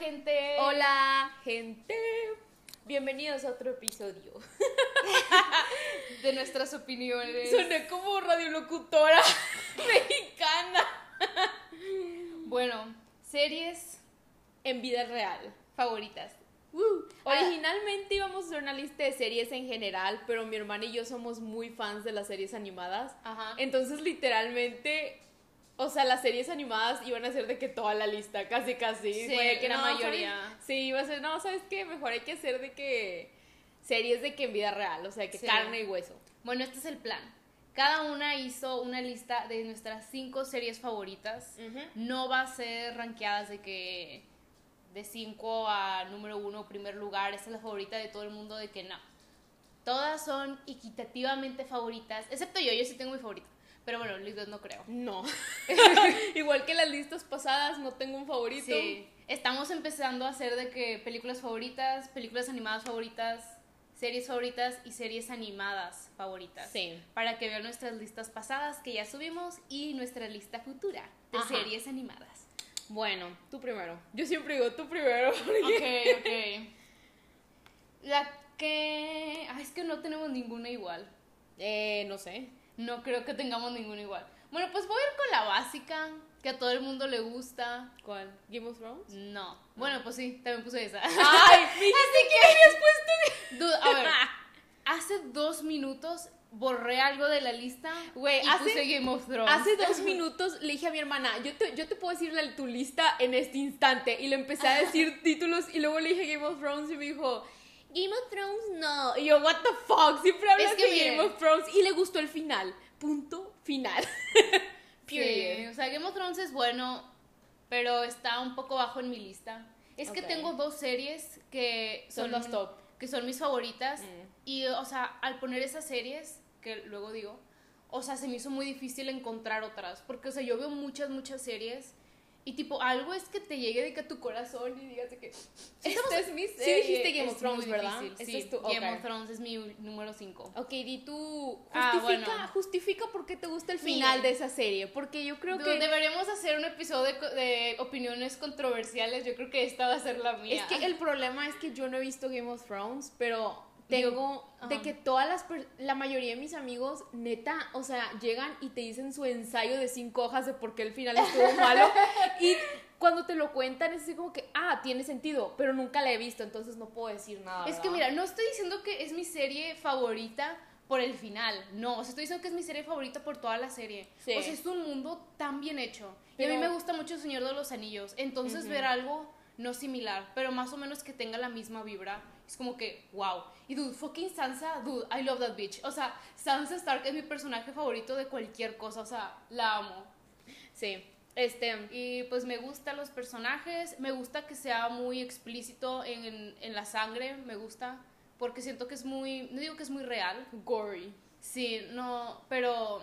gente. Hola, gente. Bienvenidos a otro episodio. De nuestras opiniones. Soné como radiolocutora mexicana. Bueno, series En vida real. favoritas. Ah. Originalmente íbamos a hacer una lista de series en general, pero mi hermana y yo somos muy fans de las series animadas. Ajá. Entonces, literalmente, o sea, las series animadas iban a ser de que toda la lista, casi, casi. Sí, Fue que la no, mayoría. ¿sabes? Sí, iba a ser, no, ¿sabes qué? Mejor hay que hacer de que series de que en vida real, o sea, que Sí. carne y hueso. Bueno, este es el plan. Cada una hizo una lista de nuestras cinco series favoritas. No va a ser rankeadas de que de 5 a número uno, primer lugar, esta es la favorita de todo el mundo, de que no. Todas son equitativamente favoritas, excepto yo, yo sí tengo mi favorita. Pero bueno, Liz no creo. No. Igual que las listas pasadas, no tengo un favorito. Sí, estamos empezando a hacer de que películas favoritas, películas animadas favoritas, series favoritas y series animadas favoritas. Sí. Para que vean nuestras listas pasadas que ya subimos y nuestra lista futura de Ajá. series animadas. Bueno, tú primero. Yo siempre digo tú primero. porque- Ok, ok. La que... Ay, es que no tenemos ninguna igual. Eh, no sé. No creo que tengamos ninguna igual. Bueno, pues voy a ir con la básica, que a todo el mundo le gusta. ¿Cuál? ¿Game of Thrones? No. Bueno, pues sí, también puse esa. Ay, dijiste que habías puesto. Dude, a ver, hace dos minutos borré algo de la lista Güey, y hace- puse Game of Thrones. Hace dos minutos le dije a mi hermana, yo te, yo te puedo decir la- tu lista en este instante. Y le empecé a decir títulos y luego le dije Game of Thrones y me dijo, Game of Thrones no. Y yo, what the fuck, siempre hablas Es que de miren. Game of Thrones. Y le gustó el final. Punto final. Sí, Period. o sea, Game of Thrones es bueno, pero está un poco bajo en mi lista. Es que tengo dos series que Son las top. que son mis favoritas. Mm. Y, o sea, al poner esas series, que luego digo, o sea, se me hizo muy difícil encontrar otras. Porque, o sea, yo veo muchas, muchas series. Y, tipo, algo es que te llegue de que a tu corazón y digas de que. Esta es mi Sí dijiste Game of Thrones, ¿verdad? difícil, Sí, es tu- Game ok. of Thrones es mi número 5. Ok, di tú, Ah, justifica, bueno. justifica por qué te gusta el final de esa serie. Porque yo creo que... Deberíamos hacer un episodio de, de opiniones controversiales. Yo creo que esta va a ser la mía. Es que el problema es que yo no he visto Game of Thrones, pero tengo de que todas las la mayoría de mis amigos neta, o sea, llegan y te dicen su ensayo de cinco hojas de por qué el final estuvo malo y cuando te lo cuentan es así como que, ah, tiene sentido, pero nunca la he visto, entonces no puedo decir nada. Es que ¿verdad? mira, no estoy diciendo que es mi serie favorita por el final. No, o sea, estoy diciendo que es mi serie favorita por toda la serie. Sí. O sea, es un mundo tan bien hecho. Y Pero- a mí me gusta mucho El Señor de los Anillos. Entonces, ver algo no similar, pero más o menos que tenga la misma vibra. Es como que, wow. Y dude, fucking Sansa, dude, I love that bitch. O sea, Sansa Stark es mi personaje favorito de cualquier cosa. O sea, la amo. Sí. Este, Y pues me gustan los personajes, me gusta que sea muy explícito en, en la sangre, me gusta, porque siento que es muy, no digo que es muy real, gory. sí, no, pero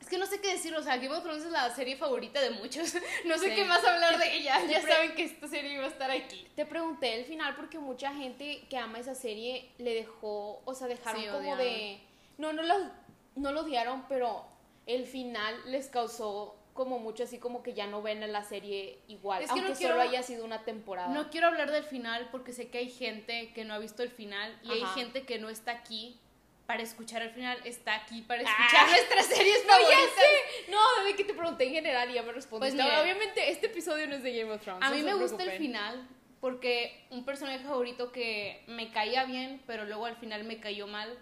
es que no sé qué decir, o sea, Game of Thrones es la serie favorita de muchos, no sé Sí. qué más hablar de ella, ya saben que esta serie iba a estar aquí. Te pregunté el final porque mucha gente que ama esa serie le dejó, o sea, dejaron Sí, como de... No, no lo, no lo odiaron, pero el final les causó como mucho así como que ya no ven la serie igual, Es que no aunque quiero- solo haya sido una temporada. No quiero hablar del final porque sé que hay gente que no ha visto el final y hay gente que no está aquí para escuchar el final, está aquí para Ah. escuchar nuestras series No, ya sé. No, desde que te pregunté en general y ya me respondiste. Pues mira. Obviamente este episodio no es de Game of Thrones. A mí me gusta el final porque un personaje favorito que me caía bien, pero luego al final me cayó mal,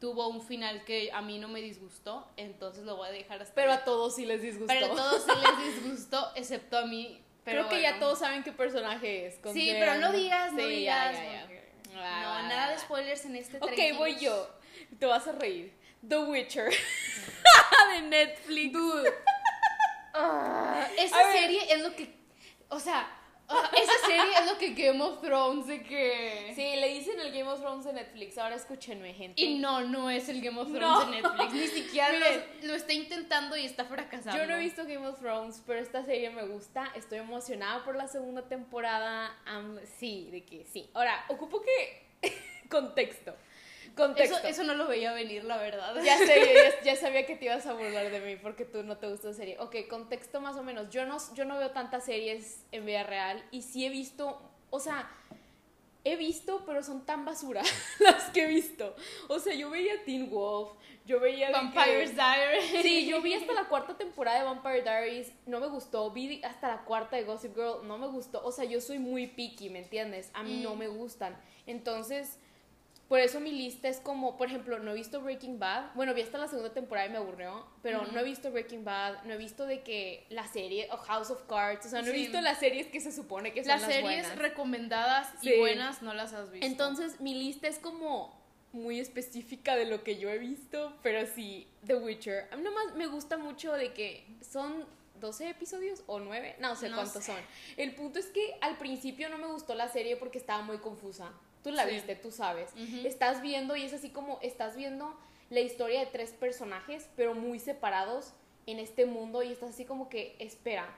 tuvo un final que a mí no me disgustó, entonces lo voy a dejar hasta Pero ahí. a todos sí les disgustó. Pero a todos se les disgustó, excepto a mí. Pero Creo que ya todos saben qué personaje es. Sí, pero no digas, no Sí, digas. ya, ya. No, va, nada de spoilers en este Ok, voy yo. Te vas a reír. The Witcher. de Netflix. Dude. Ah, esa serie es lo que. O sea, ah, esa serie es lo que Game of Thrones de que. Sí, le dicen el Game of Thrones de Netflix. Ahora escúchenme, gente. Y no, no es el Game of Thrones No. de Netflix. Ni siquiera lo, lo está intentando y está fracasando. Yo no he visto Game of Thrones, pero esta serie me gusta. Estoy emocionada por la segunda temporada. Sí, de que sí. Ahora, ocupo que. Contexto. Contexto. Eso, eso no lo veía venir, la verdad. Ya sé, ya, ya sabía que te ibas a burlar de mí porque tú no te gusta serie. Ok, contexto más o menos. Yo no, yo no veo tantas series en vida real y sí he visto, o sea, he visto, pero son tan basura las que he visto. O sea, yo veía Teen Wolf, yo veía... de que- Vampire's Diary. Sí, yo vi hasta la cuarta temporada de Vampire Diaries, no me gustó. Vi hasta la cuarta de Gossip Girl, no me gustó. O sea, yo soy muy picky, ¿me entiendes? A mí no Mm. me gustan. Entonces, por eso mi lista es como, por ejemplo, no he visto Breaking Bad. Bueno, vi hasta la segunda temporada y me aburrió, pero no he visto Breaking Bad, no he visto de que la serie o House of Cards, o sea, no he visto las series que se supone que son Las las, series buenas. recomendadas Sí. y buenas no las has visto. Entonces, mi lista es como muy específica de lo que yo he visto, pero sí, The Witcher. A mí nomás me gusta mucho de que son 12 episodios o 9, no sé No cuántos sé. son. El punto es que al principio no me gustó la serie porque estaba muy confusa. Tú la Sí. viste, tú sabes. Estás viendo y es así como estás viendo la historia de tres personajes, pero muy separados en este mundo y estás así como que, espera,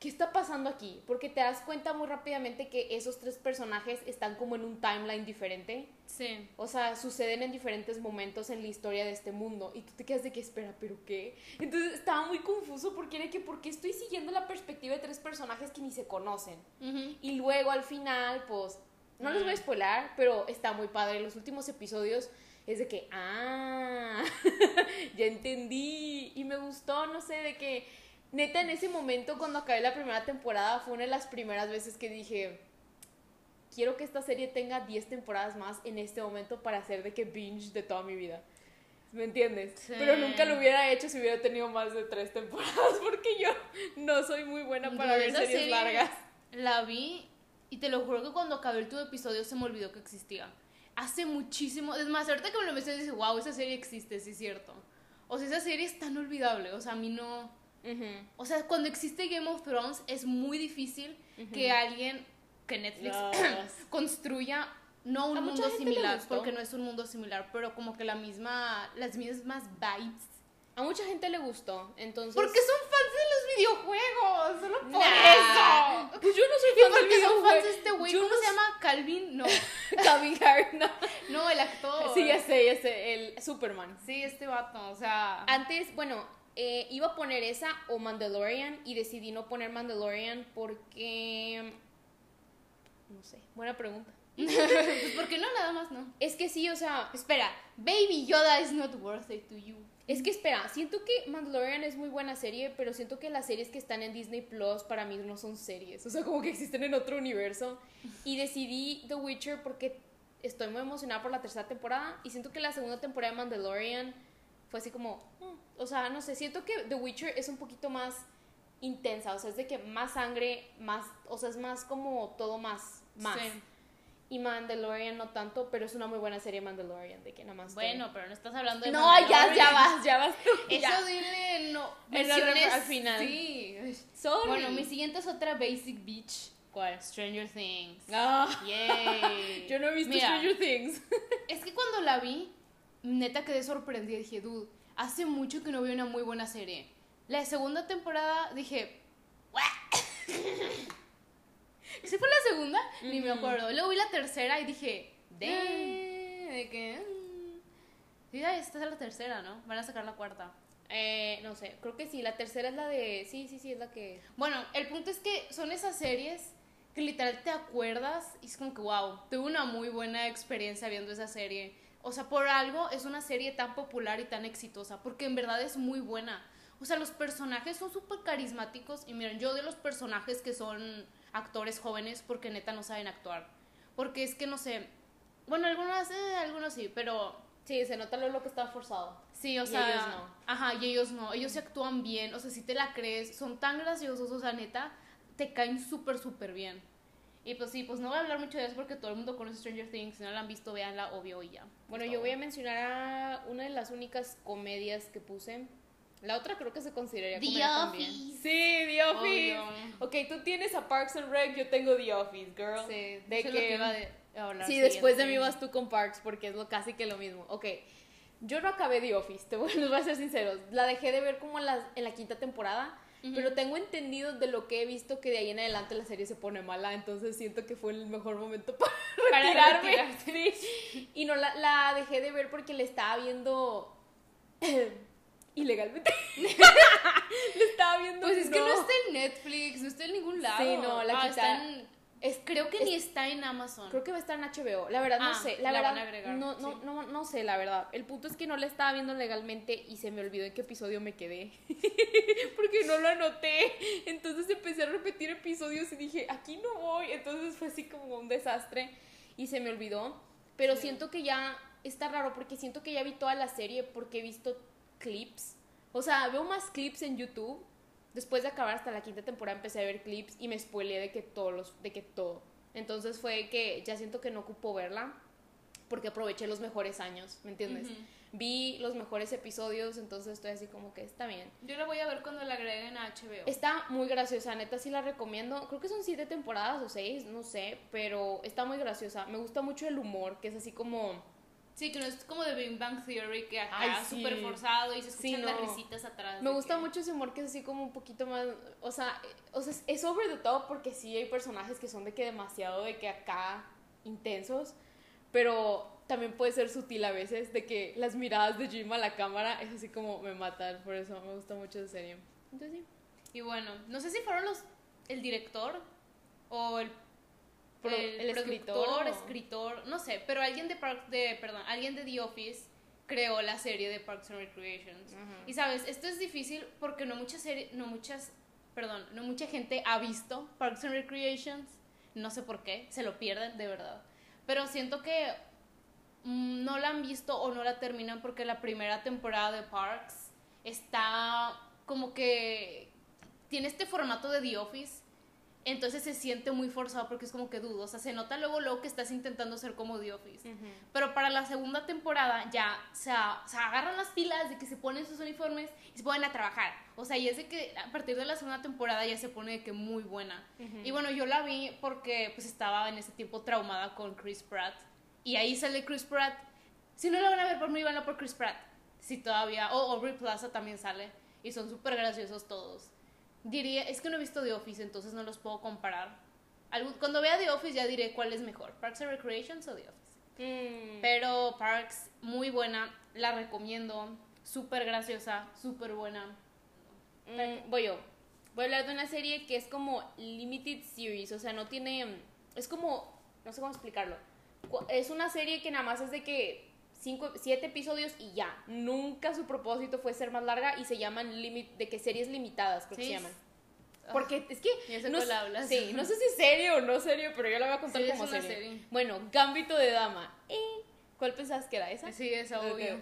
¿qué está pasando aquí? Porque te das cuenta muy rápidamente que esos tres personajes están como en un timeline diferente. Sí. O sea, suceden en diferentes momentos en la historia de este mundo. Y tú te quedas de que, espera, ¿pero qué? Entonces estaba muy confuso porque era que, ¿por qué estoy siguiendo la perspectiva de tres personajes que ni se conocen? Y luego al final, pues, no les voy a Mm. spoiler, pero está muy padre. Los últimos episodios es de que, ah, ya entendí. Y me gustó, no sé, de que, neta, en ese momento cuando acabé la primera temporada fue una de las primeras veces que dije, quiero que esta serie tenga 10 temporadas más en este momento para hacer de que binge de toda mi vida. ¿Me entiendes? Sí. Pero nunca lo hubiera hecho si hubiera tenido más de 3 temporadas porque yo no soy muy buena para ver series serie largas. La vi y te lo juro que cuando acabé el tu episodio se me olvidó que existía. Hace muchísimo. Es más, ahorita que me lo mencionas, dices, wow, esa serie existe, sí es cierto. O sea, esa serie es tan olvidable. O sea, a mí no. Ujú. O sea, cuando existe Game of Thrones es muy difícil que alguien, que Netflix Yes. construya no un mundo similar, porque no es un mundo similar, pero como que la misma, las mismas vibes. A mucha gente le gustó, entonces... Porque son fans de los videojuegos, solo por Nah. eso. Pues yo no soy fan del porque son videojuego. fans de este güey, ¿cómo no se llama? Calvin, no. Calvin Harris, no. No, el actor. Sí, ya sé, ya sé, el Superman. Sí, este vato, o sea. Antes, bueno, eh, iba a poner esa o Mandalorian y decidí no poner Mandalorian porque... No sé, buena pregunta. pues, ¿por qué no? Nada más no. Es que sí, o sea, Espera, Baby Yoda is not worth it to you. Es que espera, siento que Mandalorian es muy buena serie, pero siento que las series que están en Disney Plus para mí no son series, o sea, como que existen en otro universo. Y decidí The Witcher porque estoy muy emocionada por la tercera temporada y siento que la segunda temporada de Mandalorian fue así como, mm, o sea, no sé, siento que The Witcher es un poquito más intensa, o sea, es de que más sangre, más, o sea, es más como todo más, más. Sí. Y Mandalorian no tanto, pero es una muy buena serie Mandalorian, de que nada más. Bueno, pero no estás hablando de no, ya, ya vas, ya vas tú. Eso ya. dile no. Menciones al final. Sí. Sorry. Bueno, mi siguiente es otra Basic Beach. ¿Cuál? Stranger Things. Ah, Yay. yo no he visto Mira, Stranger Things. Es que cuando la vi, neta quedé sorprendida. Dije, dude, hace mucho que no veo una muy buena serie. La segunda temporada dije, ¿Sí fue la segunda? Ni me acuerdo. Luego vi la tercera y dije, damn, de que. mm". Sí, ya, esta es la tercera, ¿no? Van a sacar la cuarta. Eh, no sé, creo que sí, la tercera es la de... Sí, sí, sí, es la que... Bueno, el punto es que son esas series que literal te acuerdas y es como que, wow, tuve una muy buena experiencia viendo esa serie. O sea, por algo es una serie tan popular y tan exitosa, porque en verdad es muy buena. O sea, los personajes son súper carismáticos y miren, yo de los personajes que son actores jóvenes porque neta no saben actuar. Porque es que no sé, bueno, algunos, eh, algunos sí, pero Sí, se nota lo que está forzado. Sí, o Y sea, ellos no. Ajá, y ellos no. Ellos se actúan bien. O sea, si te la crees, son tan graciosos, o sea, neta, te caen súper, súper bien. Y pues sí, pues no voy a hablar mucho de eso porque todo el mundo conoce Stranger Things. Si no la han visto, véanla, obvio, y ya. Bueno, yo voy a mencionar a una de las únicas comedias que puse. La otra creo que se consideraría The comedia también. Office. Sí, The Office. Obvio. Ok, tú tienes a Parks and Rec, yo tengo The Office, girl. Sí, de eso es lo que... que iba de- hablar Sí, después de mí vas tú con Parks porque es lo casi que lo mismo. Ok, yo no acabé The Office, te voy, les voy a ser sinceros. La dejé de ver como en la, en la quinta temporada, pero tengo entendido de lo que he visto que de ahí en adelante la serie se pone mala, entonces siento que fue el mejor momento para, Para retirarme. Sí. Y no, la, la dejé de ver porque le estaba viendo ilegalmente. le estaba viendo. Pues es que no está en Netflix, no está en ningún lado. Sí, no, la Ah, está en- es, creo que ni está en Amazon. Creo que va a estar en HBO. La verdad no Ah, sé. La, la verdad van a agregar, no, no, sí. no, no sé, la verdad. El punto es que no la estaba viendo legalmente y se me olvidó en qué episodio me quedé. Porque no lo anoté. Entonces empecé a repetir episodios y dije, aquí no voy. Entonces fue así como un desastre y se me olvidó. Pero Sí. siento que ya está raro porque siento que ya vi toda la serie porque he visto clips. O sea, veo más clips en YouTube. Después de acabar hasta la quinta temporada empecé a ver clips y me spoileé de que todos los, de que todo. Entonces fue que ya siento que no ocupo verla porque aproveché los mejores años, ¿me entiendes? Ujú. Vi los mejores episodios, entonces estoy así como que está bien. Yo la voy a ver cuando la agreguen a HBO. Está muy graciosa, neta, sí la recomiendo. Creo que son siete temporadas o seis, no sé, pero está muy graciosa. Me gusta mucho el humor, que es así como... Sí, que no es como de Big Bang Theory, que acá Ay, sí. súper forzado y se Sí, escuchan las no. risitas atrás. Me gusta que- mucho ese humor que es así como un poquito más, o sea, o sea, es- es over the top porque sí hay personajes que son de que demasiado de que acá intensos, pero también puede ser sutil a veces de que las miradas de Jim a la cámara es así como me matan, por eso me gusta mucho esa serie. Entonces sí. Y bueno, no sé si fueron los el director o el, Pro- el escritor productor, o- escritor, no sé, pero alguien de Park, de perdón, alguien de The Office creó la serie de Parks and Recreations. Ajá. Y sabes, esto es difícil porque no muchas serie, no muchas, perdón, no mucha gente ha visto Parks and Recreations. No sé por qué, se lo pierden de verdad. Pero siento que mm, no la han visto o no la terminan porque la primera temporada de Parks está como que tiene este formato de The Office. Entonces se siente muy forzado porque es como que dudo. O sea, se nota luego, luego que estás intentando ser como The Office. Pero para la segunda temporada ya se, a- se agarran las pilas de que se ponen sus uniformes y se ponen a trabajar. O sea, y es de que a partir de la segunda temporada ya se pone de que muy buena. Y bueno, yo la vi porque pues estaba en ese tiempo traumada con Chris Pratt. Y ahí sale Chris Pratt. Si no la van a ver por mí, van a por Chris Pratt. Si todavía. O Aubrey Plaza también sale. Y son súper graciosos todos. Diría, es que no he visto The Office, entonces no los puedo comparar. Algún- Cuando vea The Office ya diré cuál es mejor, Parks and Recreations o The Office. Mm. Pero Parks, muy buena, la recomiendo, súper graciosa, súper buena. Mm, voy yo. Voy a hablar de una serie que es como limited series, o sea, no tiene, es como, no sé cómo explicarlo. Es una serie que nada más es de que cinco, siete episodios y ya. Nunca su propósito fue ser más larga y se llaman limit, de que series limitadas, creo que Sí. se llaman. Porque es que sé no, hablas. Sí, no sé si es serio o no serio, pero yo la voy a contar Sí, es como serie. serie. Bueno, Gambito de Dama. Eh, ¿Cuál pensabas que era esa? Sí, es obvio. Ok.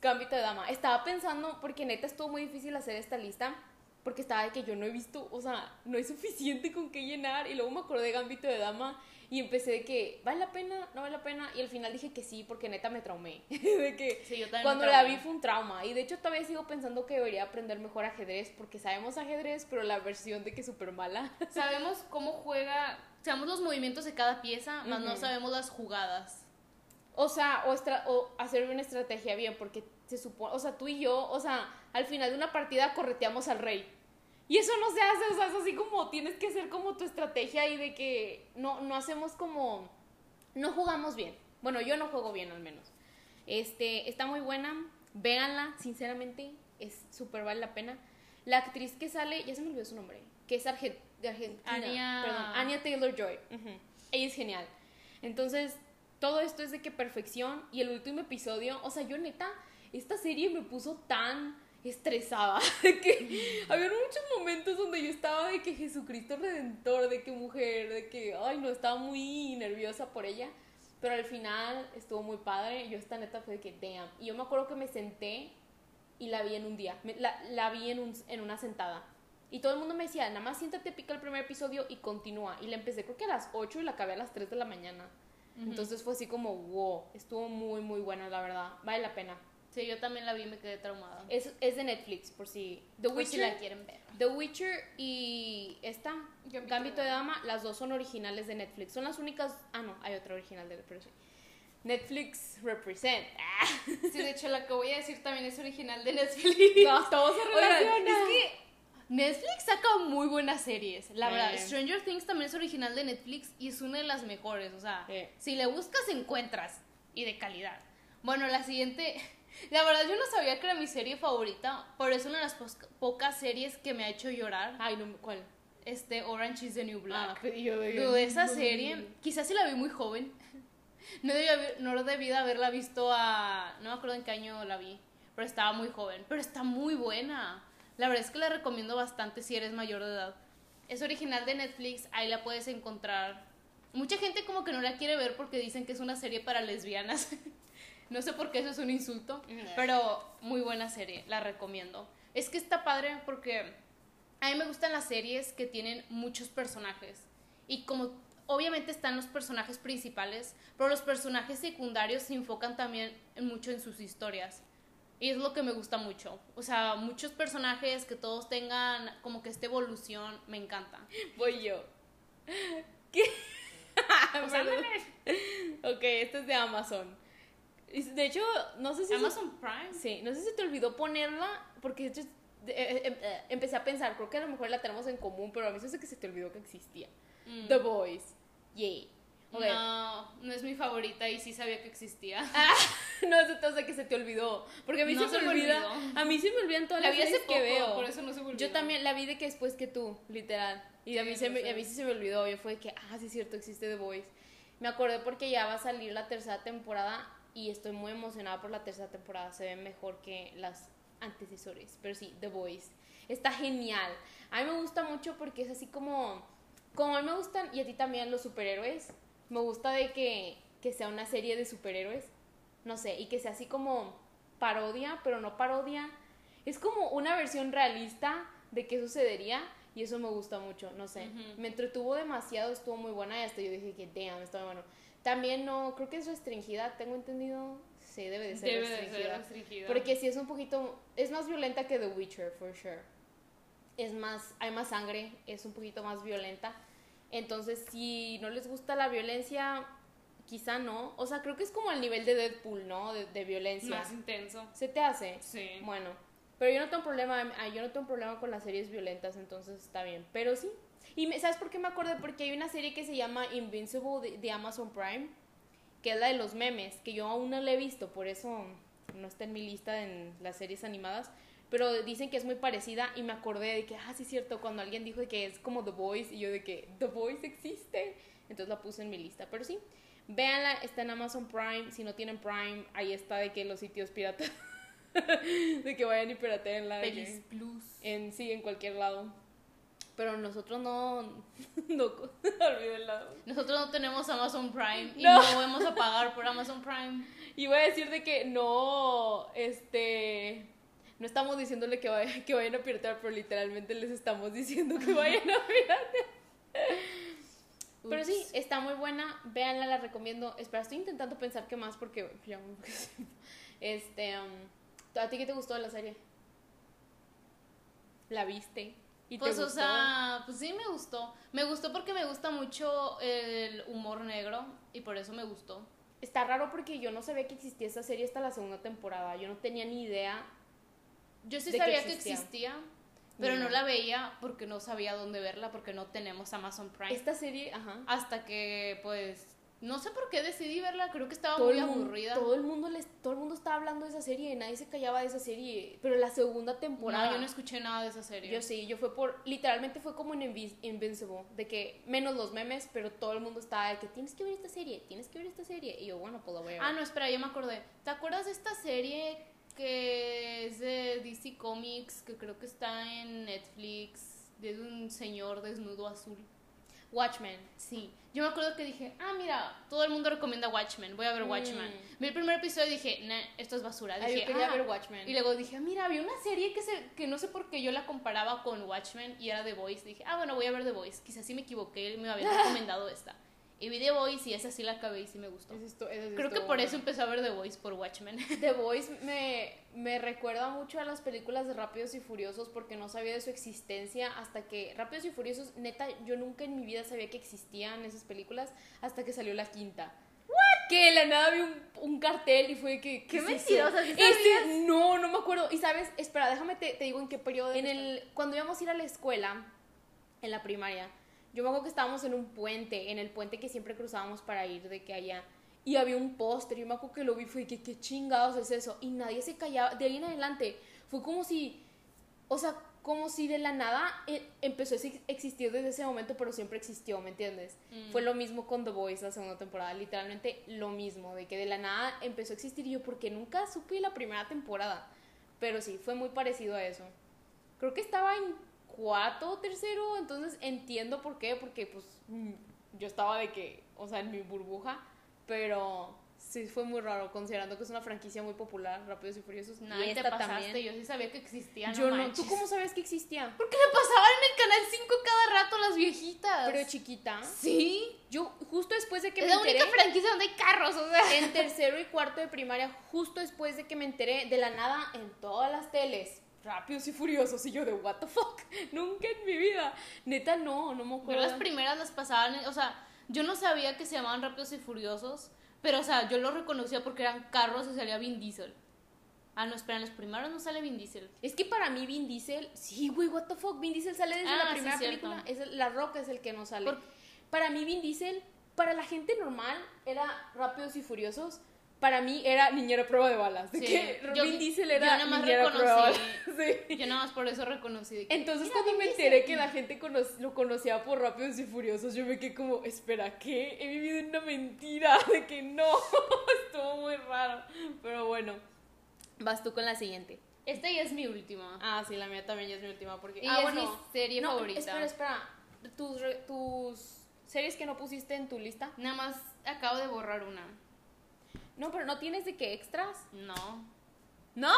Gambito de Dama. Estaba pensando, porque neta estuvo muy difícil hacer esta lista, porque estaba de que yo no he visto, o sea, no hay suficiente con qué llenar, y luego me acordé de Gambito de Dama, y empecé de que, ¿vale la pena? ¿No vale la pena? Y al final dije que sí, porque neta me traumé. de que Sí, yo también cuando la vi fue un trauma, y de hecho todavía sigo pensando que debería aprender mejor ajedrez, porque sabemos ajedrez, pero la versión de que es súper mala. Sabemos cómo juega, sabemos los movimientos de cada pieza, más no sabemos las jugadas. O sea, o, estra- o hacer una estrategia bien, porque se supone, o sea, tú y yo, o sea, al final de una partida correteamos al rey. Y eso no se hace, o sea, es así como tienes que hacer como tu estrategia y de que no, no hacemos como, no jugamos bien. Bueno, yo no juego bien al menos. Este, está muy buena, véanla, sinceramente, es súper vale la pena. La actriz que sale, ya se me olvidó su nombre, que es de Argentina, Anya- perdón, Anya Taylor-Joy. Ella es genial. Entonces, todo esto es de que perfección y el último episodio, o sea, yo neta, esta serie me puso tan estresada de que había muchos momentos donde yo estaba de que Jesucristo Redentor, de que mujer, de que, ay, no, estaba muy nerviosa por ella, pero al final estuvo muy padre, y yo esta neta fue de que, damn, y yo me acuerdo que me senté y la vi en un día, me- la, la vi en, un, en una sentada. Y todo el mundo me decía, nada más siéntate, pica el primer episodio y continúa. Y la empecé creo que a las 8 y la acabé a las 3 de la mañana. Entonces fue así como, wow, estuvo muy, muy buena, la verdad. Vale la pena. Sí, yo también la vi y me quedé traumada. Es, es de Netflix, por si... The Por si Witcher, la quieren ver. The Witcher y esta, Gambito Gambito, de Dama, las dos son originales de Netflix. Son las únicas... Ah, no, hay otra original de sí. Netflix represent. Ah, Sí, de hecho, la que voy a decir también es original de Netflix. no, todo se relaciona. es que Netflix saca muy buenas series. La verdad, Stranger Things también es original de Netflix y es una de las mejores. O sea, Sí. si le buscas, encuentras. y de calidad. Bueno, la siguiente, la verdad yo no sabía que era mi serie favorita, pero es una de las pocas series que me ha hecho llorar. Ay, no, ¿cuál? Este, Orange is the New Black. Ah, yo de, Dude, esa serie, quizás si la vi muy joven. No debí, haber- no debí de haberla visto a... No me acuerdo en qué año la vi, pero estaba muy joven. Pero está muy buena. La verdad es que la recomiendo bastante si eres mayor de edad. Es original de Netflix, ahí la puedes encontrar. Mucha gente como que no la quiere ver porque dicen que es una serie para lesbianas. no sé por qué eso es un insulto, pero muy buena serie, la recomiendo. Es que está padre porque a mí me gustan las series que tienen muchos personajes. Y como obviamente están los personajes principales, pero los personajes secundarios se enfocan también mucho en sus historias. Y es lo que me gusta mucho. O sea, muchos personajes que todos tengan como que esta evolución, me encanta. Voy yo. O sea, Perdón. ok, esto es de Amazon. De hecho, no sé si... Amazon Prime. Sí, no sé si te olvidó ponerla, porque de hecho eh, eh, eh, empecé a pensar, creo que a lo mejor la tenemos en común, pero a mí se hace que se te olvidó que existía. Mm. The Boys. Yay. Ok. No, no es mi favorita y sí sabía que existía. no sé, o sea, que se te olvidó. Porque a mí No se, se me olvida. olvidó. A mí se me olvidan todas La las vi hace series poco, que veo. por eso no se me olvidó. Yo también la vi de que después que tú, literal. Y a Sí, mí, se me, no a mí sí se me olvidó. Yo fue de que, ah, sí es cierto, existe The Voice. Me acordé porque ya va a salir la tercera temporada y estoy muy emocionada por la tercera temporada. Se ve mejor que las antecesores. Pero sí, The Voice. Está genial. A mí me gusta mucho porque es así como... Como a mí me gustan, y a ti también, los superhéroes. Me gusta de que, que sea una serie de superhéroes. No sé, y que sea así como parodia, pero no parodia. Es como una versión realista de qué sucedería y eso me gusta mucho, no sé. Ujú. Me entretuvo demasiado, estuvo muy buena y hasta yo dije que damn, está muy bueno. También no, creo que es restringida, tengo entendido. Sí, debe de ser Debe de restringida. ser restringida. Porque sí es un poquito, es más violenta que The Witcher, for sure. Es más, hay más sangre, es un poquito más violenta. Entonces, si no les gusta la violencia, quizá no. O sea, creo que es como al nivel de Deadpool, ¿no? De, de violencia. Más intenso. ¿Se te hace? Sí. Bueno, pero yo no tengo problema, yo no tengo problema con las series violentas, entonces está bien. Pero sí. Y me- ¿sabes por qué me acordé? Porque hay una serie que se llama Invincible de, de Amazon Prime, que es la de los memes, que yo aún no la he visto, por eso no está en mi lista en las series animadas. Pero dicen que es muy parecida y me acordé de que, ah, sí es cierto, cuando alguien dijo que es como The Voice y yo de que The Voice existe. Entonces la puse en mi lista. Pero sí, véanla, está en Amazon Prime. Si no tienen Prime, ahí está de que los sitios piratas. de que vayan y pirateen la Pelis Plus. en sí, en cualquier lado. Pero nosotros no. no. Nosotros no tenemos Amazon Prime y No. no vamos a pagar por Amazon Prime. Y voy a decir de que no. Este. No estamos diciéndole que, vaya- que vayan a piratear, pero literalmente les estamos diciendo que vayan a piratear. Pero sí, está muy buena. Véanla, la recomiendo. Espera, estoy intentando pensar qué más porque ya. Este. um, ¿A ti qué te gustó de la serie? ¿La viste? ¿Y te Pues, o sea, pues sí me gustó. Me gustó porque me gusta mucho el humor negro y por eso me gustó. Está raro porque yo no sabía que existía esa serie hasta la segunda temporada. Yo no tenía ni idea. Yo sí ¿De qué sabía que existía? existía, pero Mira. no la veía porque no sabía dónde verla porque no tenemos Amazon Prime. Esta serie, ajá. Hasta que, pues, no sé por qué decidí verla, creo que estaba todo muy mundo, aburrida. todo el mundo les, todo el mundo estaba hablando de esa serie, nadie se callaba de esa serie, pero la segunda temporada No, yo no escuché nada de esa serie. yo sí, yo fue por literalmente fue como en Invincible, de que menos los memes, pero todo el mundo estaba de que tienes que ver esta serie, tienes que ver esta serie y yo, bueno, pues la voy a ver. Ah, no, espera, ya me acordé. ¿Te acuerdas de esta serie que es de DC Comics, que creo que está en Netflix, de un señor desnudo azul? Watchmen. Sí, yo me acuerdo que dije, ah, mira, todo el mundo recomienda Watchmen, voy a ver Watchmen. Mm. Vi el primer episodio y dije, nah, esto es basura. Ah, Dije, yo quería "Ah". ver Watchmen. Y luego dije, mira, había una serie que, se, que no sé por qué yo la comparaba con Watchmen y era The Voice. Dije, ah, bueno, voy a ver The Voice. Quizás sí me equivoqué, me habían recomendado esta. Y vi The Voice y esa sí la acabé y sí me gustó. Creo que por eso empecé a ver The Voice por Watchmen. The Voice me, me recuerda mucho a las películas de Rápidos y Furiosos porque no sabía de su existencia hasta que Rápidos y Furiosos, neta, yo nunca en mi vida sabía que existían esas películas hasta que salió la quinta. Que de la nada vi un, un cartel y fue que... ¡Qué es eso? mentirosa! ¿sí Este- no, no me acuerdo. Y sabes, espera, déjame te, te digo en qué periodo. En el, cuando íbamos a ir a la escuela, en la primaria, yo me acuerdo que estábamos en un puente, en el puente que siempre cruzábamos para ir de que allá. y había un póster, y me acuerdo que lo vi, fue que qué chingados es eso, y nadie se callaba, de ahí en adelante, fue como si, o sea, como si de la nada eh, empezó a existir desde ese momento, pero siempre existió, ¿me entiendes? Mm. Fue lo mismo con The Voice la segunda temporada, literalmente lo mismo, de que de la nada empezó a existir y yo porque nunca supe la primera temporada, pero sí, fue muy parecido a eso. Creo que estaba en cuarto o tercero, entonces entiendo por qué, porque pues mm, yo estaba de que, o sea, en mi burbuja, pero sí fue muy raro, considerando que es una franquicia muy popular, Rápidos y Furiosos. Nah, y te pasaste, también. yo sí sabía que existían. Yo no. ¿tú cómo sabes que existía? Porque me pasaban en el canal 5 cada rato las viejitas. Pero chiquita. sí. Yo, justo después de que Es me la única enteré, franquicia donde hay carros, o sea. en tercero y cuarto de primaria, justo después de que me enteré de la nada en todas las teles, Rápidos y Furiosos, y yo de what the fuck, nunca en mi vida. Neta, no, no me Yo acuerdo. las primeras las pasaban, o sea, yo no sabía que se llamaban Rápidos y Furiosos, pero o sea, yo lo reconocía porque eran carros y salía Vin Diesel. Ah, no, espera, en los primeros no sale Vin Diesel. Es que para mí Vin Diesel, sí, güey, what the fuck, Vin Diesel sale desde Ah, la sí, primera cierto. película, es el- La Roca es el que no sale. Por- Para mí Vin Diesel, para la gente normal era Rápidos y Furiosos, para mí era Niñera Prueba de Balas, de Sí, que yo- Vin Diesel yo era nada más Niñera Prueba de Balas. reconocí- Sí. Yo nada más por eso reconocí que Entonces cuando me enteré que la gente cono- lo conocía por Rápidos y Furiosos, yo me quedé como, espera, ¿qué? He vivido una mentira de que no. Estuvo muy raro. Pero bueno, vas tú con la siguiente. esta ya es mi última. Ah, sí, la mía también ya es mi última. Porque... Y ah, es bueno. mi serie No, favorita. Espera, espera. Tus, tus series que no pusiste en tu lista. Nada más acabo de borrar una. No, pero no tienes de qué extras. No. ¿No?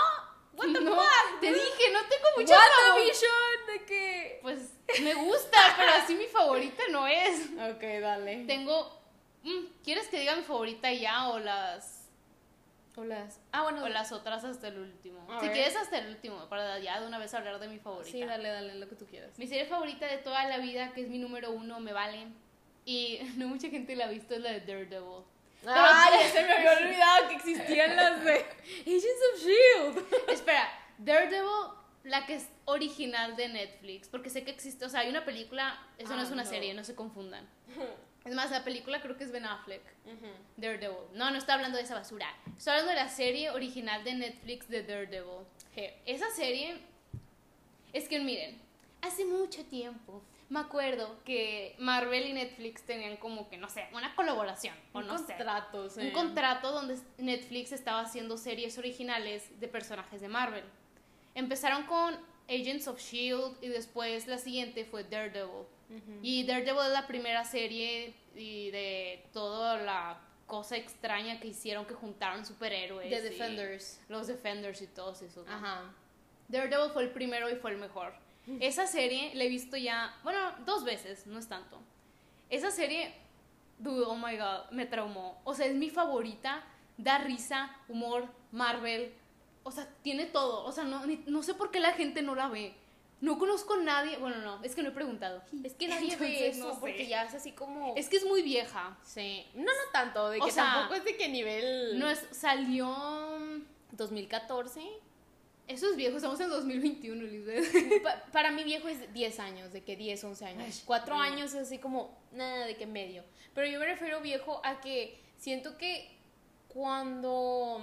What the No, fuck? te dije, no tengo favor- WandaVision, de que. Pues me gusta, pero así mi favorita no es. Ok, dale. Tengo. mm, ¿Quieres que diga mi favorita ya o las O las. Ah, bueno. o las otras hasta el último? A si ver. quieres hasta el último, para ya de una vez hablar de mi favorita. Sí, dale, dale, lo que tú quieras. Mi serie favorita de toda la vida, que es mi número uno, me vale. Y no mucha gente la ha visto, es la de Daredevil. Ay, se me había olvidado que existían las de Agents of Shield. Espera, Daredevil, la que es original de Netflix, porque sé que existe, o sea, hay una película, eso no Ah, es una no. serie, no se confundan. Es más, la película creo que es Ben Affleck. Daredevil. No, no estoy hablando de esa basura. Estoy hablando de la serie original de Netflix de Daredevil. Esa serie es que miren, hace mucho tiempo me acuerdo que Marvel y Netflix tenían como que, no sé, una colaboración, o no sé. contrato, sí. Un contrato donde Netflix estaba haciendo series originales de personajes de Marvel. Empezaron con Agents of Shield y después la siguiente fue Daredevil. Y Daredevil es la primera serie y de toda la cosa extraña que hicieron que juntaron superhéroes. The Defenders. Los Defenders y todos esos. Ajá. Daredevil fue el primero y fue el mejor. Esa serie la he visto ya, bueno, dos veces, no es tanto. Esa serie, dude, oh my god, me traumó. O sea, es mi favorita, da risa, humor, Marvel. O sea, tiene todo. O sea, no, ni- no sé por qué la gente no la ve. No conozco a nadie, bueno, no, es que no he preguntado. Es que nadie ve Entonces, eso no sé. porque ya es así como. Es que es muy vieja. Sí. No, no tanto, de O que sea, tampoco es de que nivel. No es, salió... 2014. Eso es viejo, estamos en 2021, Lisbeth. Pa- para mí viejo es 10 años, de que 10, 11 años. Ay, 4 no. años es así como nada de que medio. Pero yo me refiero viejo a que siento que cuando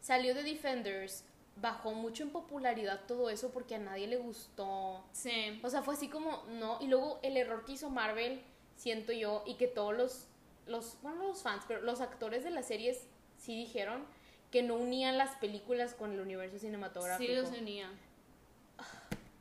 salió The Defenders bajó mucho en popularidad todo eso porque a nadie le gustó. Sí. O sea, fue así como, no. Y luego el error que hizo Marvel, siento yo, y que todos los, los, bueno, no los fans, pero los actores de las series sí dijeron que no unían las películas con el universo cinematográfico. Sí los unía.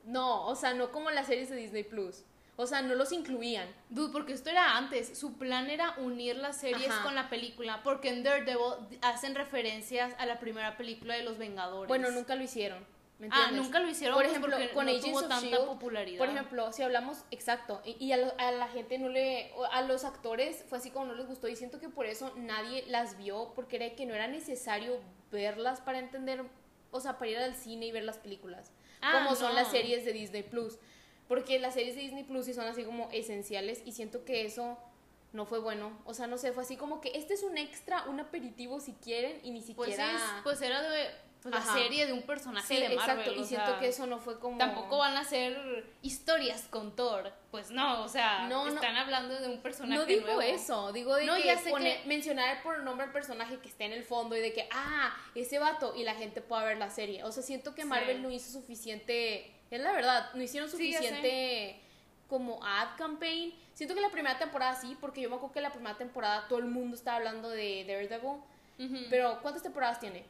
No, o sea, no como las series de Disney Plus. O sea, no los incluían. Dude, porque esto era antes. Su plan era unir las series Ajá. con la película. Porque en Daredevil hacen referencias a la primera película de los Vengadores. Bueno, nunca lo hicieron. ¿Me Ah, nunca lo hicieron. Por pues, ejemplo, porque con no Agents tuvo of tanta Shield, popularidad. Por ejemplo, si hablamos, exacto, y, y a, lo- a la gente no le, a los actores fue así como no les gustó y siento que por eso nadie las vio porque era que no era necesario verlas para entender, o sea, para ir al cine y ver las películas, Ah, como son las series de Disney Plus, porque las series de Disney Plus sí son así como esenciales y siento que eso no fue bueno, o sea, no sé, fue así como que este es un extra, un aperitivo si quieren y ni pues, siquiera... pues era de. Pues, la Ajá. serie de un personaje Sí, de Marvel. exacto. Y siento sea, que eso no fue como. Tampoco van a hacer historias con Thor. Pues no, o sea, No, no. están hablando de un personaje No digo nuevo. eso, digo de No, que, ya sé pone- que- mencionar por nombre al personaje que esté en el fondo y de que, ah, ese vato, y la gente pueda ver la serie. O sea, siento que Sí. Marvel no hizo suficiente, es la verdad, no hicieron Sí, suficiente como ad campaign. Siento que la primera temporada sí, porque yo me acuerdo que la primera temporada todo el mundo estaba hablando de Daredevil. Ujú. Pero, ¿cuántas temporadas tiene?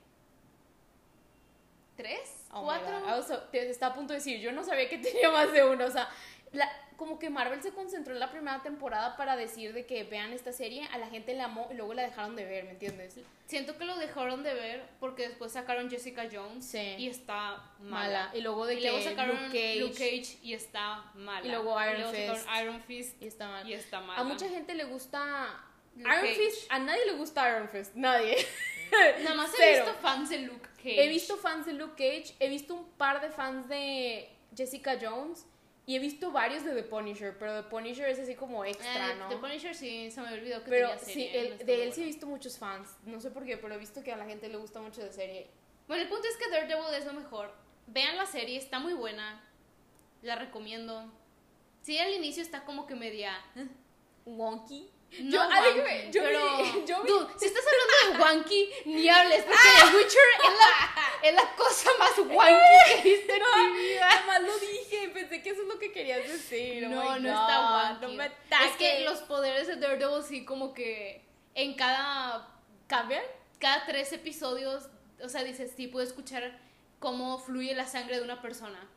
¿Tres? Oh ¿Cuatro? O sea, te está a punto de decir, yo no sabía que tenía más de uno, o sea, la- como que Marvel se concentró en la primera temporada para decir de que vean esta serie, a la gente la amó y luego la dejaron de ver, ¿me entiendes? Siento que lo dejaron de ver porque después sacaron Jessica Jones Sí. y está Mala. mala. Y luego de y que luego sacaron Luke Cage, y está mala. Y luego Iron sacaron Fist. Iron Fist y está mal. y está mala. A mucha gente le gusta Luke Iron Cage. Fist, a nadie le gusta Iron Fist, nadie. Nada más he Cero. visto fans de Luke Cage. He visto fans de Luke Cage, he visto un par de fans de Jessica Jones y he visto varios de The Punisher, pero The Punisher es así como extra, Eh, ¿no? The Punisher sí, se me olvidó que Pero tenía sí, serie. el- no está de él sí he visto muchos fans. No sé por qué, pero he visto que a la gente le gusta mucho de serie. Bueno, el punto es que Daredevil es lo mejor. Vean la serie, está muy buena. La recomiendo. Sí, al inicio está como que media... eh, Wonky. No Yo- ah, wanky, déjame, yo pero... yo Dude, si estás hablando de wanky, ni hables, porque The Witcher es la, es la cosa más wanky que he visto en mi vida. Nada más lo dije, pensé que eso es lo que querías decir. oh No, no God, está wanky. No me es que los poderes de Daredevil sí como que en cada cambian. cada tres episodios, o sea, dices, sí, puedo escuchar cómo fluye la sangre de una persona.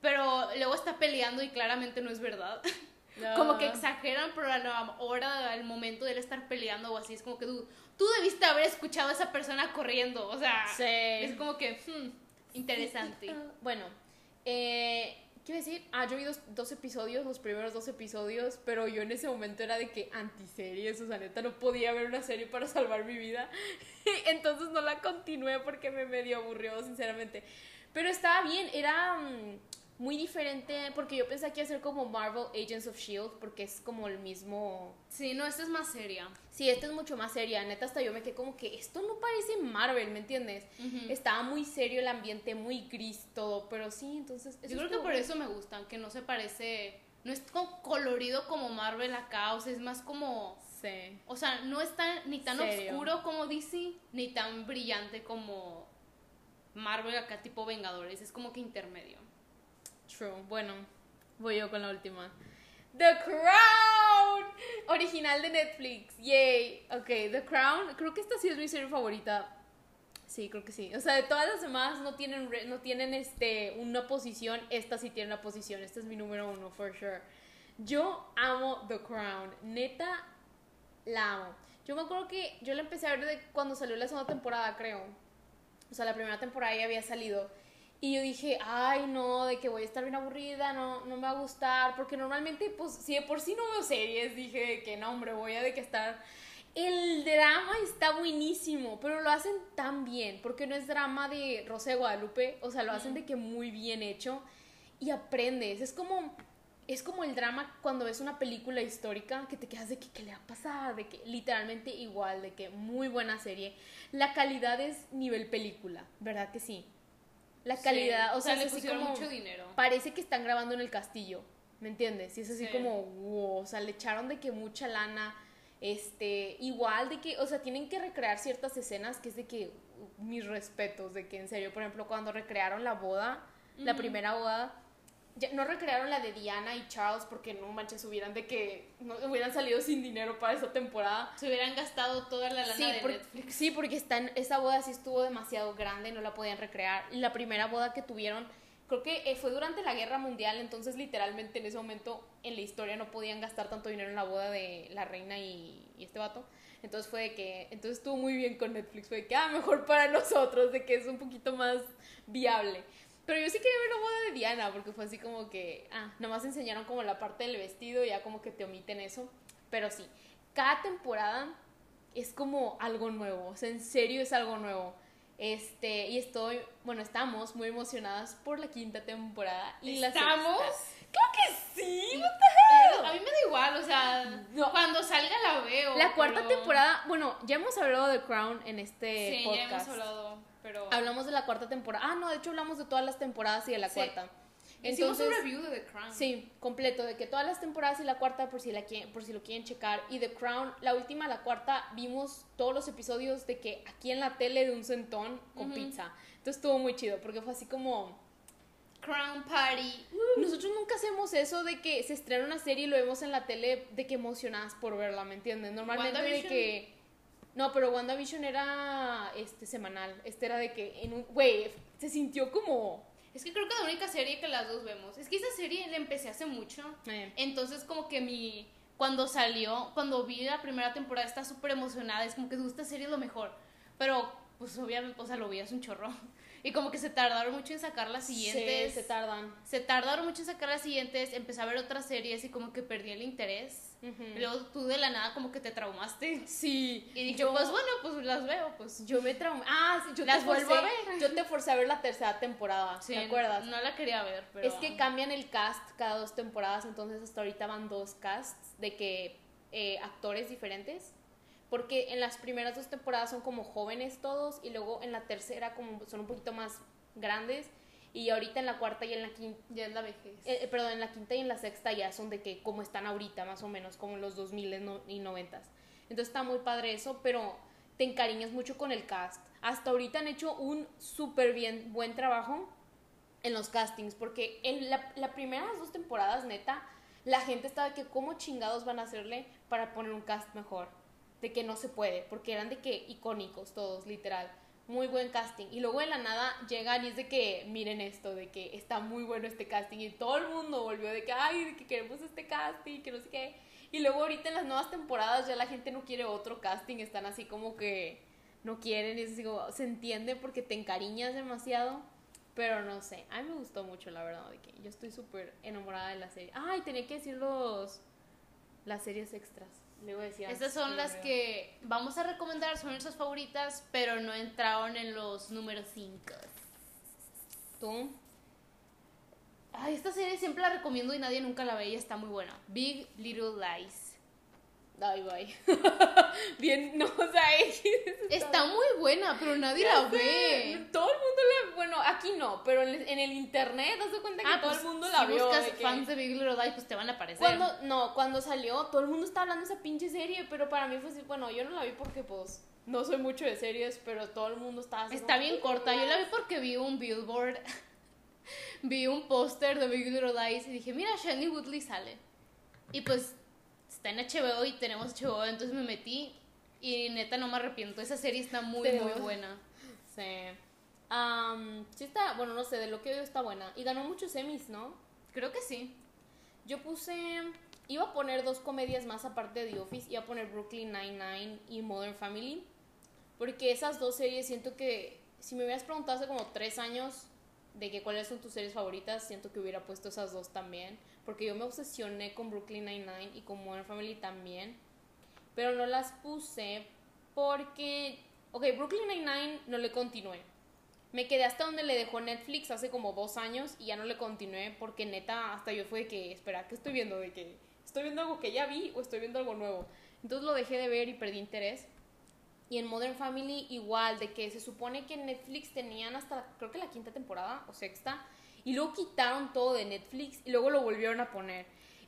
Pero luego está peleando y claramente no es verdad. Como que exageran, pero a la hora, al momento de él estar peleando o así, es como que tú, tú debiste haber escuchado a esa persona corriendo. O sea, Sí. es como que, hmm, interesante. Bueno, eh, ¿qué iba a decir? Ah, yo vi dos, dos episodios, los primeros dos episodios, pero yo en ese momento era de que antiseries, o sea, neta, no podía ver una serie para salvar mi vida. Entonces no la continué porque me medio aburrió, sinceramente. Pero estaba bien, era mm, muy diferente, porque yo pensé que iba a ser como Marvel Agents of Shield, porque es como el mismo... Sí, no, esta es más seria. Sí, esta es mucho más seria, neta, hasta yo me quedé como que esto no parece Marvel, ¿me entiendes? Ujú. Estaba muy serio el ambiente, muy gris todo, pero sí, entonces... Yo creo que por bien. eso me gustan, que no se parece, no es como colorido como Marvel acá, o sea, es más como... Sí. O sea, no es tan, ni tan Serio. oscuro como DC, ni tan brillante como Marvel acá tipo Vengadores. Es como que intermedio. True. Bueno, voy yo con la última. The Crown, original de Netflix. Yay. Ok, The Crown. Creo que esta sí es mi serie favorita. Sí, creo que sí. O sea, de todas las demás no tienen, no tienen este, una posición. Esta sí tiene una posición. Esta es mi número uno, for sure. Yo amo The Crown. Neta, la amo. Yo me acuerdo que yo la empecé a ver cuando salió la segunda temporada, creo. O sea, la primera temporada ya había salido. Y yo dije, ay, no, de que voy a estar bien aburrida, no, no me va a gustar. Porque normalmente, pues, si de por sí no veo series, dije que no, hombre, voy a de que estar. El drama está buenísimo, pero lo hacen tan bien, porque no es drama de Rosa de Guadalupe, o sea, lo hacen de que muy bien hecho y aprendes. Es como, es como el drama cuando ves una película histórica que te quedas de que qué le va a pasar, de que literalmente igual, de que muy buena serie. La calidad es nivel película, ¿verdad que sí? La calidad, Sí, o sea, es así como mucho dinero. parece que están grabando en el castillo, ¿me entiendes? Y es así Sí. como, wow, o sea, le echaron de que mucha lana, este, igual de que, o sea, tienen que recrear ciertas escenas que es de que, mis respetos, de que en serio, por ejemplo, cuando recrearon la boda, la primera boda, ya, no recrearon la de Diana y Charles porque no manches, hubieran de que, no, hubieran salido sin dinero para esa temporada. Se hubieran gastado toda la lana Sí, de por- Netflix. sí, porque está en- esa boda sí estuvo demasiado grande, no la podían recrear. La primera boda que tuvieron, creo que eh, fue durante la guerra mundial, entonces literalmente en ese momento en la historia no podían gastar tanto dinero en la boda de la reina y, y este vato. Entonces fue de que, entonces estuvo muy bien con Netflix, fue de que, ah, mejor para nosotros, de que es un poquito más viable. Pero yo sí quería ver la boda de Diana, porque fue así como que, ah, nomás enseñaron como la parte del vestido, y ya como que te omiten eso. Pero sí, cada temporada es como algo nuevo, o sea, en serio es algo nuevo. Este, y estoy, bueno, estamos muy emocionadas por la quinta temporada. Y la ¿Estamos? Claro que sí. A mí me da igual, o sea, No. cuando salga la veo. La cuarta pero- temporada, bueno, ya hemos hablado de Crown en este Sí, podcast. ya hemos hablado, pero... Hablamos de la cuarta temporada. Ah, no, de hecho hablamos de todas las temporadas y de la Sí. cuarta. Hicimos Entonces, un review de The Crown. sí, completo, de que todas las temporadas y la cuarta, por si, la quieren, por si lo quieren checar. Y The Crown, la última, la cuarta, vimos todos los episodios de que aquí en la tele de un centón con pizza. Entonces estuvo muy chido, porque fue así como... Crown Party. Nosotros nunca hacemos eso de que se estrena una serie y lo vemos en la tele de que emocionadas por verla, ¿me entiendes? Normalmente de WandaVision. que... No, pero WandaVision era este semanal. Este era de que en un... Güey, se sintió como... Es que creo que la única serie que las dos vemos. Es que esa serie la empecé hace mucho. eh, Entonces, como que mi. Cuando salió, cuando vi la primera temporada, estaba súper emocionada. Es como que esta serie es lo mejor. Pero, pues obviamente, o sea, lo vi hace un chorro. Y como que se tardaron mucho en sacar las siguientes. Se, se tardan. se tardaron mucho en sacar las siguientes. Empecé a ver otras series y como que perdí el interés. Ujú. Y luego tú de la nada, como que te traumaste. Sí. Y dije, yo, pues bueno, pues las veo. Pues yo me traumé. Ah, sí, yo Las te vuelvo forcé- a ver. Yo te forcé a ver la tercera temporada, Sí, ¿te acuerdas? No la quería ver, pero. Es que cambian el cast cada dos temporadas, entonces hasta ahorita van dos casts de que eh, actores diferentes. Porque en las primeras dos temporadas son como jóvenes todos y luego en la tercera como son un poquito más grandes y ahorita en la cuarta y en la quinta, Ya es la vejez. eh, perdón, en la quinta y en la sexta ya son de que como están ahorita más o menos, como en los 2000 no- y 90. Entonces está muy padre eso, pero te encariñas mucho con el cast. Hasta ahorita han hecho un súper bien, buen trabajo en los castings, porque en la, la primeras dos temporadas, neta, la gente estaba de que cómo chingados van a hacerle para poner un cast mejor. De que no se puede, porque eran de que icónicos todos, literal. Muy buen casting. Y luego de la nada llegan y es de que miren esto, de que está muy bueno este casting. Y todo el mundo volvió de que, ay, de que queremos este casting, que no sé qué. Y luego ahorita en las nuevas temporadas ya la gente no quiere otro casting, están así como que no quieren, y es como, se entiende porque te encariñas demasiado. Pero no sé, a mí me gustó mucho, la verdad, de que yo estoy súper enamorada de la serie. Ay, tenía que decir los, las series extras. Estas son las que vamos a recomendar, son nuestras favoritas, pero no entraron en los números 5. ¿Tú? Ay, esta serie siempre la recomiendo y nadie nunca la ve y está muy buena. Big Little Lies. Ay, bye. Bien, no, o sea, X. Está muy buena, pero nadie la ve. Todo el mundo la... Bueno, aquí no, pero en el, en el internet, ¿te das cuenta que Ah, todo pues, el mundo si la vio? buscas de que- fans de Big Little Lies, pues te van a aparecer. Cuando, no, cuando salió, todo el mundo estaba hablando de esa pinche serie, pero para mí fue así, bueno, yo no la vi porque pues no soy mucho de series, pero todo el mundo estaba así Está como, bien corta. Yo la vi porque vi un billboard, vi un póster de Big Little Lies y dije, mira, Shani Woodley sale. Y pues está en HBO y tenemos HBO, entonces me metí y neta no me arrepiento. Esa serie está muy, muy buena. Sí. Am, sí está, bueno, no sé, de lo que veo está buena. Y ganó muchos Emmys, ¿no? Creo que sí. Yo puse, iba a poner dos comedias más aparte de The Office, iba a poner Brooklyn Nine-Nine y Modern Family, porque esas dos series siento que, si me hubieras preguntado hace como tres años de que cuáles son tus series favoritas, siento que hubiera puesto esas dos también, porque yo me obsesioné con Brooklyn Nine-Nine y con Modern Family también, pero no las puse porque, ok, Brooklyn Nine-Nine no le continué. Me quedé hasta donde le dejó Netflix hace como dos años y ya no le continué porque neta hasta yo fue de que, espera, ¿qué estoy viendo? De que estoy viendo algo que ya vi o estoy viendo algo nuevo. Entonces lo dejé de ver y perdí interés. Y en Modern Family igual, de que se supone que en Netflix tenían hasta creo que la quinta temporada o sexta y luego quitaron todo de Netflix y luego lo volvieron a poner.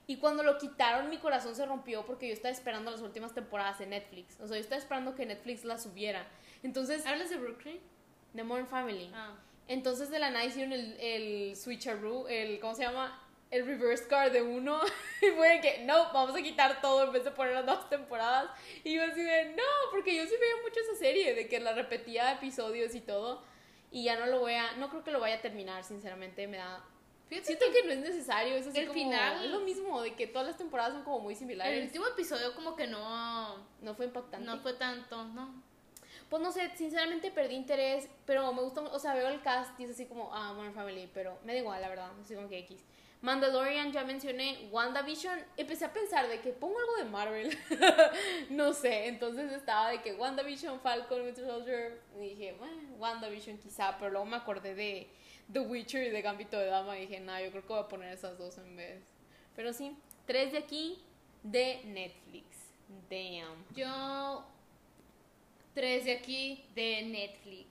Y cuando lo quitaron mi corazón se rompió porque yo estaba esperando las últimas temporadas de Netflix. O sea, yo estaba esperando que Netflix las subiera. Entonces, ¿Hablas de Brooklyn? The Modern Family. Ah. Entonces de la nada hicieron el, el switcheroo, el, ¿cómo se llama? El reverse card de uno. Y fue de que, no, vamos a quitar todo en vez de poner las dos temporadas. Y yo así de, no, porque yo sí veía mucho esa serie, de que la repetía episodios y todo. Y ya no lo voy a, no creo que lo vaya a terminar, sinceramente, me da... Fíjate Siento que no es necesario, es así el como- final- Es lo mismo, de que todas las temporadas son como muy el similares. último episodio como que no, No fue impactante. no fue tanto, ¿no? Pues no sé, sinceramente perdí interés, pero me gusta, o sea, veo el cast y es así como, ah, Modern Family, pero me da igual, la verdad, así como que X. Mandalorian, ya mencioné, WandaVision, empecé a pensar de que pongo algo de Marvel, no sé, entonces estaba de que WandaVision, Falcon, Winter Soldier, y dije, bueno, WandaVision quizá, pero luego me acordé de The Witcher y de Gambito de Dama y dije, no, yo creo que voy a poner esas dos en vez. Pero sí, tres de aquí de Netflix. Damn. Yo. Tres de aquí de Netflix.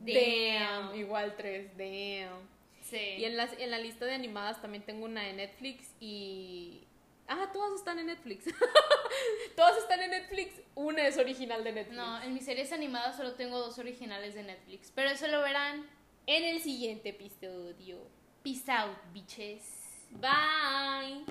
Damn. Igual tres, damn. Sí. Y en, las, en la lista de animadas también tengo una de Netflix y... Ah, todas están en Netflix. todas están en Netflix. Una es original de Netflix. No, en mis series animadas solo tengo dos originales de Netflix. Pero eso lo verán. En el siguiente episodio. Peace out, bitches. Bye.